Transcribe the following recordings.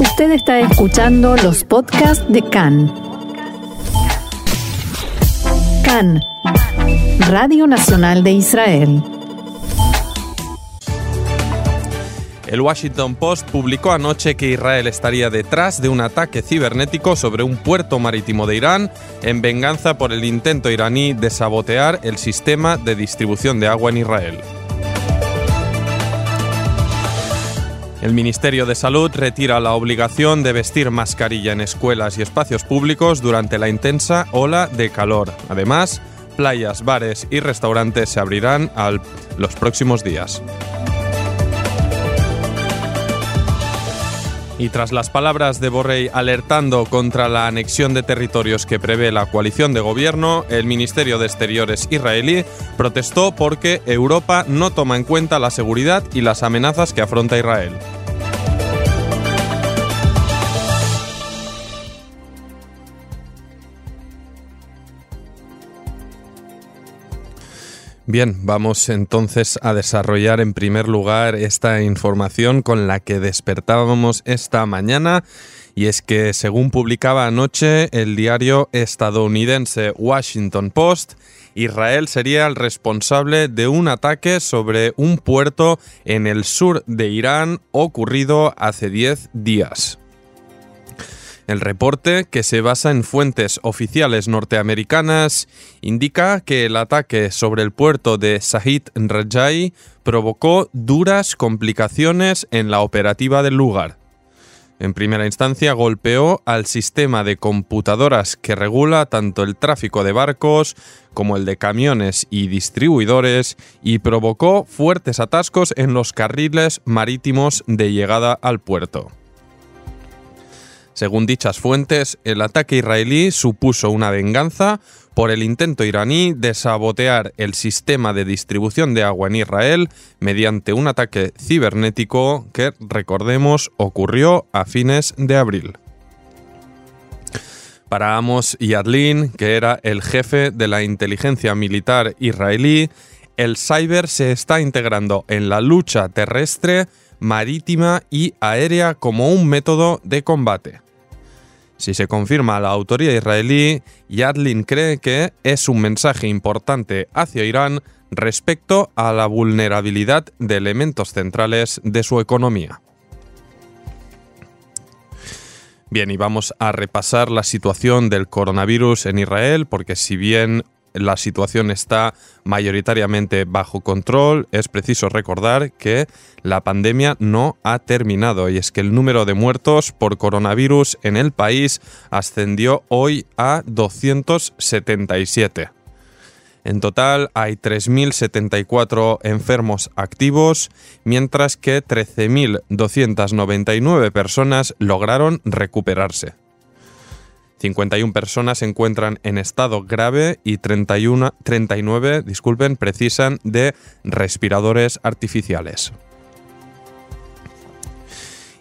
Usted está escuchando los podcasts de CAN. CAN, Radio Nacional de Israel. El Washington Post publicó anoche que Israel estaría detrás de un ataque cibernético sobre un puerto marítimo de Irán en venganza por el intento iraní de sabotear el sistema de distribución de agua en Israel. El Ministerio de Salud retira la obligación de vestir mascarilla en escuelas y espacios públicos durante la intensa ola de calor. Además, playas, bares y restaurantes se abrirán al, los próximos días. Y tras las palabras de Borrell alertando contra la anexión de territorios que prevé la coalición de gobierno, el Ministerio de Exteriores israelí protestó porque Europa no toma en cuenta la seguridad y las amenazas que afronta Israel. Bien, vamos entonces a desarrollar en primer lugar esta información con la que despertábamos esta mañana y es que según publicaba anoche el diario estadounidense Washington Post, Israel sería el responsable de un ataque sobre un puerto en el sur de Irán ocurrido hace 10 días. El reporte, que se basa en fuentes oficiales norteamericanas, indica que el ataque sobre el puerto de Sahid Rajai provocó duras complicaciones en la operativa del lugar. En primera instancia golpeó al sistema de computadoras que regula tanto el tráfico de barcos como el de camiones y distribuidores y provocó fuertes atascos en los carriles marítimos de llegada al puerto. Según dichas fuentes, el ataque israelí supuso una venganza por el intento iraní de sabotear el sistema de distribución de agua en Israel mediante un ataque cibernético que, recordemos, ocurrió a fines de abril. Para Amos Yadlin, que era el jefe de la inteligencia militar israelí, el cyber se está integrando en la lucha terrestre, marítima y aérea como un método de combate. Si se confirma la autoría israelí, Yadlin cree que es un mensaje importante hacia Irán respecto a la vulnerabilidad de elementos centrales de su economía. Bien, y vamos a repasar la situación del coronavirus en Israel, porque si bien la situación está mayoritariamente bajo control, es preciso recordar que la pandemia no ha terminado y es que el número de muertos por coronavirus en el país ascendió hoy a 277. En total hay 3.074 enfermos activos, mientras que 13.299 personas lograron recuperarse. 51 personas se encuentran en estado grave y 31, 39 disculpen, precisan de respiradores artificiales.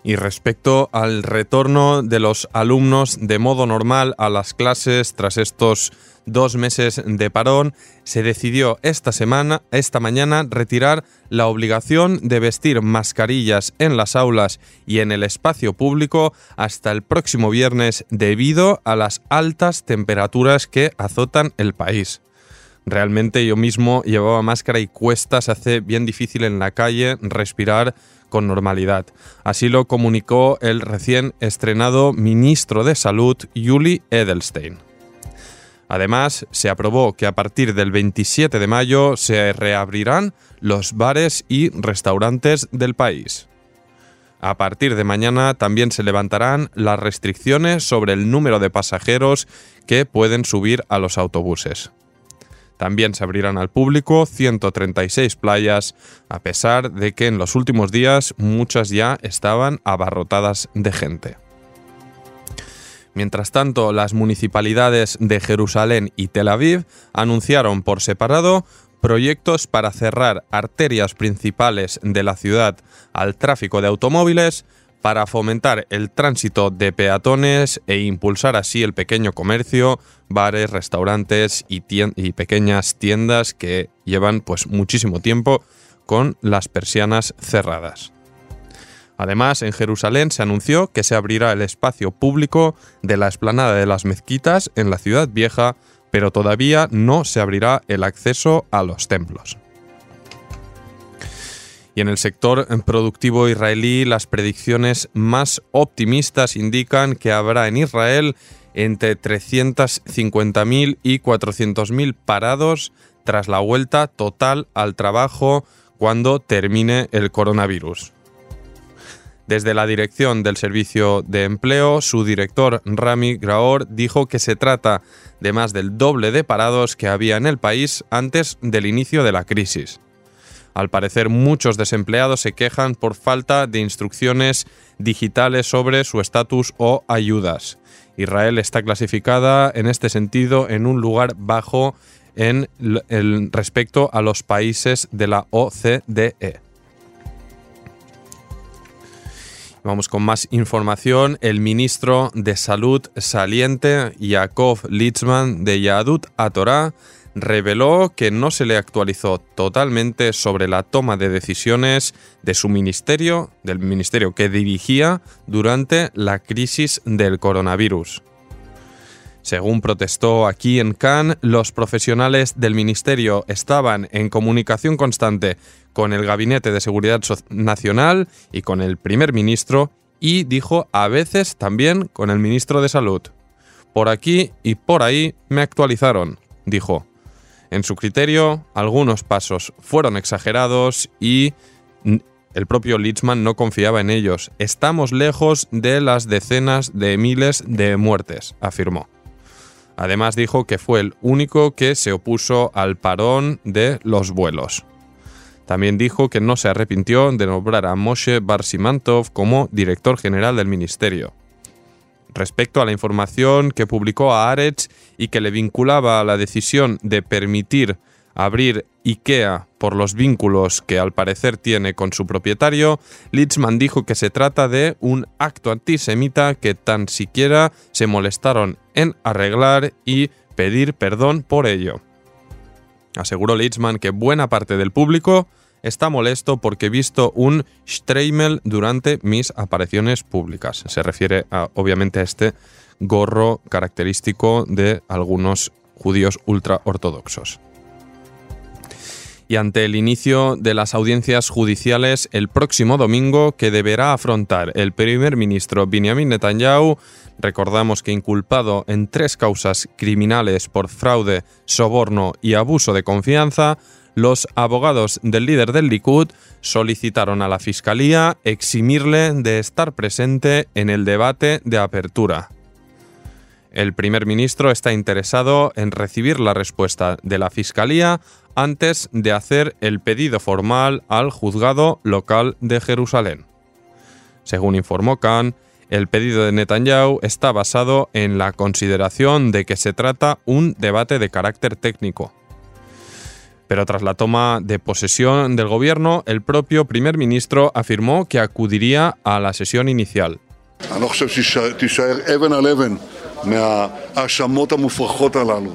Y respecto al retorno de los alumnos de modo normal a las clases tras estos dos meses de parón, se decidió esta semana, esta mañana, retirar la obligación de vestir mascarillas en las aulas y en el espacio público hasta el próximo viernes debido a las altas temperaturas que azotan el país. Realmente yo mismo llevaba máscara y cuesta, se hace bien difícil en la calle respirar con normalidad. Así lo comunicó el recién estrenado ministro de Salud, Yuli Edelstein. Además, se aprobó que a partir del 27 de mayo se reabrirán los bares y restaurantes del país. A partir de mañana también se levantarán las restricciones sobre el número de pasajeros que pueden subir a los autobuses. También se abrirán al público 136 playas, a pesar de que en los últimos días muchas ya estaban abarrotadas de gente. Mientras tanto, las municipalidades de Jerusalén y Tel Aviv anunciaron por separado proyectos para cerrar arterias principales de la ciudad al tráfico de automóviles, para fomentar el tránsito de peatones e impulsar así el pequeño comercio, bares, restaurantes y, pequeñas tiendas que llevan pues muchísimo tiempo con las persianas cerradas. Además, en Jerusalén se anunció que se abrirá el espacio público de la explanada de las mezquitas en la ciudad vieja, pero todavía no se abrirá el acceso a los templos. Y en el sector productivo israelí, las predicciones más optimistas indican que habrá en Israel entre 350.000 y 400.000 parados tras la vuelta total al trabajo cuando termine el coronavirus. Desde la dirección del Servicio de Empleo, su director Rami Graor dijo que se trata de más del doble de parados que había en el país antes del inicio de la crisis. Al parecer, muchos desempleados se quejan por falta de instrucciones digitales sobre su estatus o ayudas. Israel está clasificada en este sentido en un lugar bajo en el, respecto a los países de la OCDE. Vamos con más información. El ministro de Salud saliente, Yaakov Litzman de Yadut Atorá, reveló que no se le actualizó totalmente sobre la toma de decisiones de su ministerio, del ministerio que dirigía durante la crisis del coronavirus. Según protestó aquí en Cannes, los profesionales del ministerio estaban en comunicación constante con el Gabinete de Seguridad Nacional y con el primer ministro y dijo a veces también con el ministro de Salud. Por aquí y por ahí me actualizaron, dijo. En su criterio, algunos pasos fueron exagerados y el propio Litzman no confiaba en ellos. Estamos lejos de las decenas de miles de muertes, afirmó. Además dijo que fue el único que se opuso al parón de los vuelos. También dijo que no se arrepintió de nombrar a Moshe Barsimantov como director general del ministerio respecto a la información que publicó a Aretz y que le vinculaba a la decisión de permitir abrir IKEA por los vínculos que al parecer tiene con su propietario, Litzman dijo que se trata de un acto antisemita que tan siquiera se molestaron en arreglar y pedir perdón por ello. Aseguró Litzman que buena parte del público está molesto porque he visto un Streimel durante mis apariciones públicas. Se refiere obviamente a este gorro característico de algunos judíos ultraortodoxos. Y ante el inicio de las audiencias judiciales el próximo domingo que deberá afrontar el primer ministro Benjamin Netanyahu, recordamos que inculpado en tres causas criminales por fraude, soborno y abuso de confianza, los abogados del líder del Likud solicitaron a la Fiscalía eximirle de estar presente en el debate de apertura. El primer ministro está interesado en recibir la respuesta de la Fiscalía antes de hacer el pedido formal al juzgado local de Jerusalén. Según informó Khan, el pedido de Netanyahu está basado en la consideración de que se trata un debate de carácter técnico pero tras la toma de posesión del gobierno, el propio primer ministro afirmó que acudiría a la sesión inicial.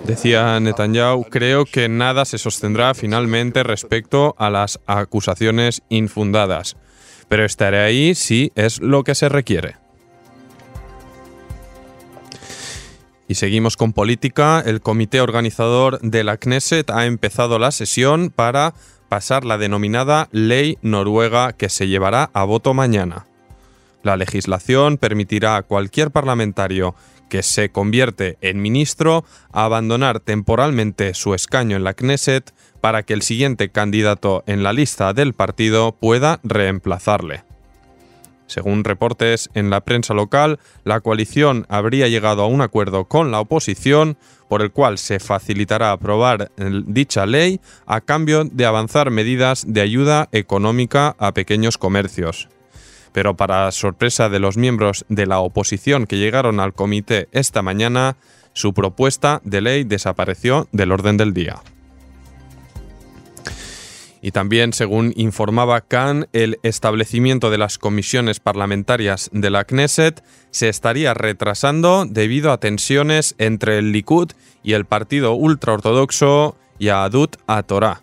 Decía Netanyahu, creo que nada se sostendrá finalmente respecto a las acusaciones infundadas, pero estaré ahí si es lo que se requiere. Y seguimos con política. El comité organizador de la Knesset ha empezado la sesión para pasar la denominada Ley Noruega que se llevará a voto mañana. La legislación permitirá a cualquier parlamentario que se convierte en ministro abandonar temporalmente su escaño en la Knesset para que el siguiente candidato en la lista del partido pueda reemplazarle. Según reportes en la prensa local, la coalición habría llegado a un acuerdo con la oposición por el cual se facilitará aprobar dicha ley a cambio de avanzar medidas de ayuda económica a pequeños comercios. Pero para sorpresa de los miembros de la oposición que llegaron al comité esta mañana, su propuesta de ley desapareció del orden del día. Y también, según informaba Khan, el establecimiento de las comisiones parlamentarias de la Knesset se estaría retrasando debido a tensiones entre el Likud y el partido ultraortodoxo Yahadut Torah.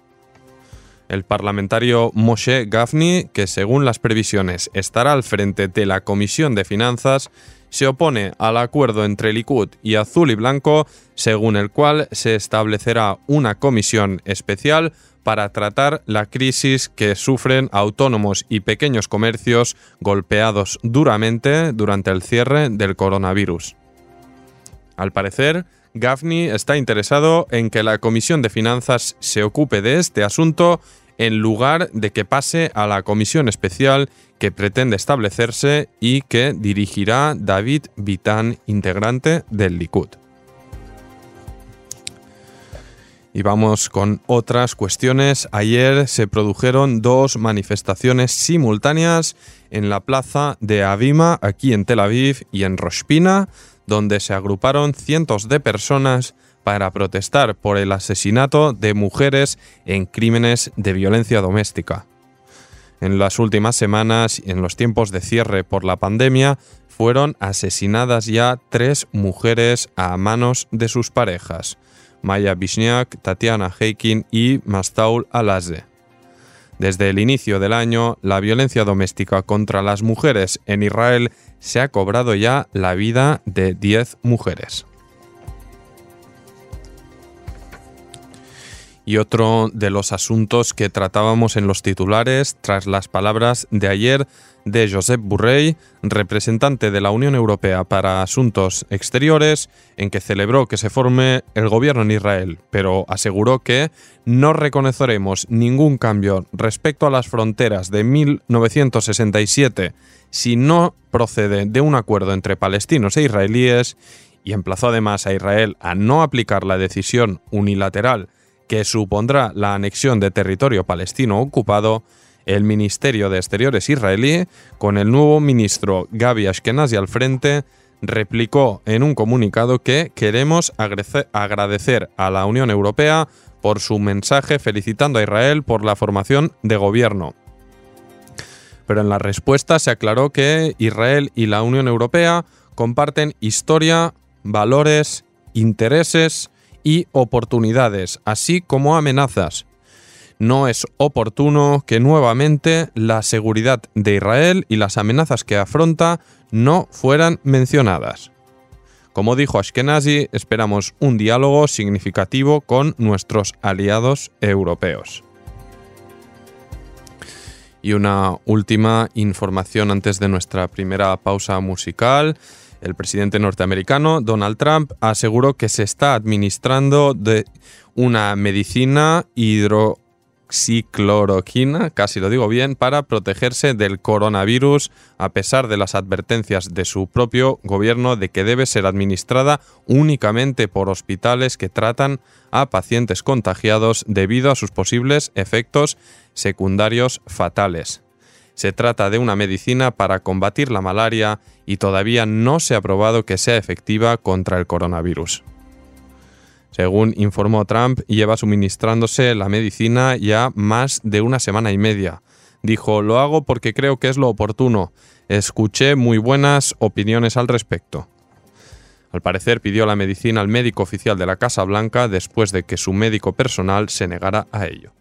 El parlamentario Moshe Gafni, que según las previsiones estará al frente de la Comisión de Finanzas, se opone al acuerdo entre Likud y Azul y Blanco, según el cual se establecerá una comisión especial para tratar la crisis que sufren autónomos y pequeños comercios golpeados duramente durante el cierre del coronavirus. Al parecer, Gaffney está interesado en que la Comisión de Finanzas se ocupe de este asunto en lugar de que pase a la comisión especial que pretende establecerse y que dirigirá David Vitan, integrante del Likud. Y vamos con otras cuestiones. Ayer se produjeron dos manifestaciones simultáneas en la plaza de Avima, aquí en Tel Aviv y en Roshpina, donde se agruparon cientos de personas para protestar por el asesinato de mujeres en crímenes de violencia doméstica. En las últimas semanas y en los tiempos de cierre por la pandemia, fueron asesinadas ya tres mujeres a manos de sus parejas, Maya Bishniak, Tatiana Heikin y Mastaul Alaze. Desde el inicio del año, la violencia doméstica contra las mujeres en Israel se ha cobrado ya la vida de 10 mujeres. y otro de los asuntos que tratábamos en los titulares tras las palabras de ayer de Josep Burrell, representante de la Unión Europea para Asuntos Exteriores, en que celebró que se forme el gobierno en Israel, pero aseguró que no reconoceremos ningún cambio respecto a las fronteras de 1967 si no procede de un acuerdo entre palestinos e israelíes y emplazó además a Israel a no aplicar la decisión unilateral que supondrá la anexión de territorio palestino ocupado, el Ministerio de Exteriores israelí, con el nuevo ministro Gaby Ashkenazi al frente, replicó en un comunicado que queremos agradecer a la Unión Europea por su mensaje felicitando a Israel por la formación de gobierno. Pero en la respuesta se aclaró que Israel y la Unión Europea comparten historia, valores, intereses y oportunidades, así como amenazas. No es oportuno que nuevamente la seguridad de Israel y las amenazas que afronta no fueran mencionadas. Como dijo Ashkenazi, esperamos un diálogo significativo con nuestros aliados europeos. Y una última información antes de nuestra primera pausa musical. El presidente norteamericano Donald Trump aseguró que se está administrando de una medicina hidroxicloroquina, casi lo digo bien, para protegerse del coronavirus, a pesar de las advertencias de su propio gobierno de que debe ser administrada únicamente por hospitales que tratan a pacientes contagiados debido a sus posibles efectos secundarios fatales. Se trata de una medicina para combatir la malaria y todavía no se ha probado que sea efectiva contra el coronavirus. Según informó Trump, lleva suministrándose la medicina ya más de una semana y media. Dijo, lo hago porque creo que es lo oportuno. Escuché muy buenas opiniones al respecto. Al parecer pidió la medicina al médico oficial de la Casa Blanca después de que su médico personal se negara a ello.